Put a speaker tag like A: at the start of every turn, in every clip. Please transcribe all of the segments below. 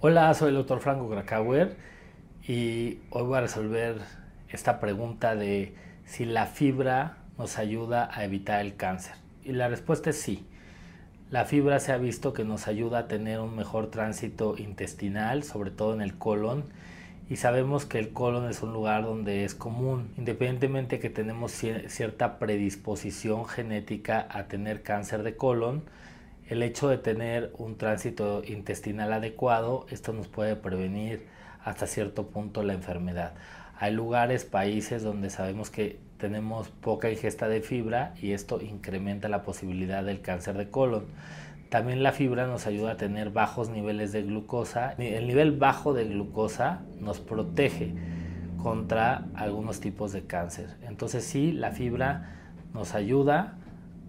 A: Hola, soy el doctor Franco Krakauer y hoy voy a resolver esta pregunta de si la fibra nos ayuda a evitar el cáncer. Y la respuesta es sí. La fibra se ha visto que nos ayuda a tener un mejor tránsito intestinal, sobre todo en el colon, y sabemos que el colon es un lugar donde es común, independientemente que tenemos cierta predisposición genética a tener cáncer de colon, el hecho de tener un tránsito intestinal adecuado, esto nos puede prevenir hasta cierto punto la enfermedad. Hay lugares, países donde sabemos que tenemos poca ingesta de fibra y esto incrementa la posibilidad del cáncer de colon. También la fibra nos ayuda a tener bajos niveles de glucosa. El nivel bajo de glucosa nos protege contra algunos tipos de cáncer. Entonces sí, la fibra nos ayuda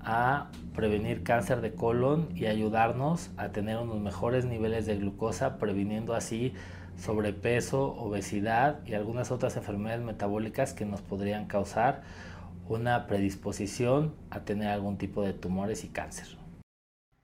A: a prevenir cáncer de colon y ayudarnos a tener unos mejores niveles de glucosa, previniendo así sobrepeso, obesidad y algunas otras enfermedades metabólicas que nos podrían causar una predisposición a tener algún tipo de tumores y cáncer.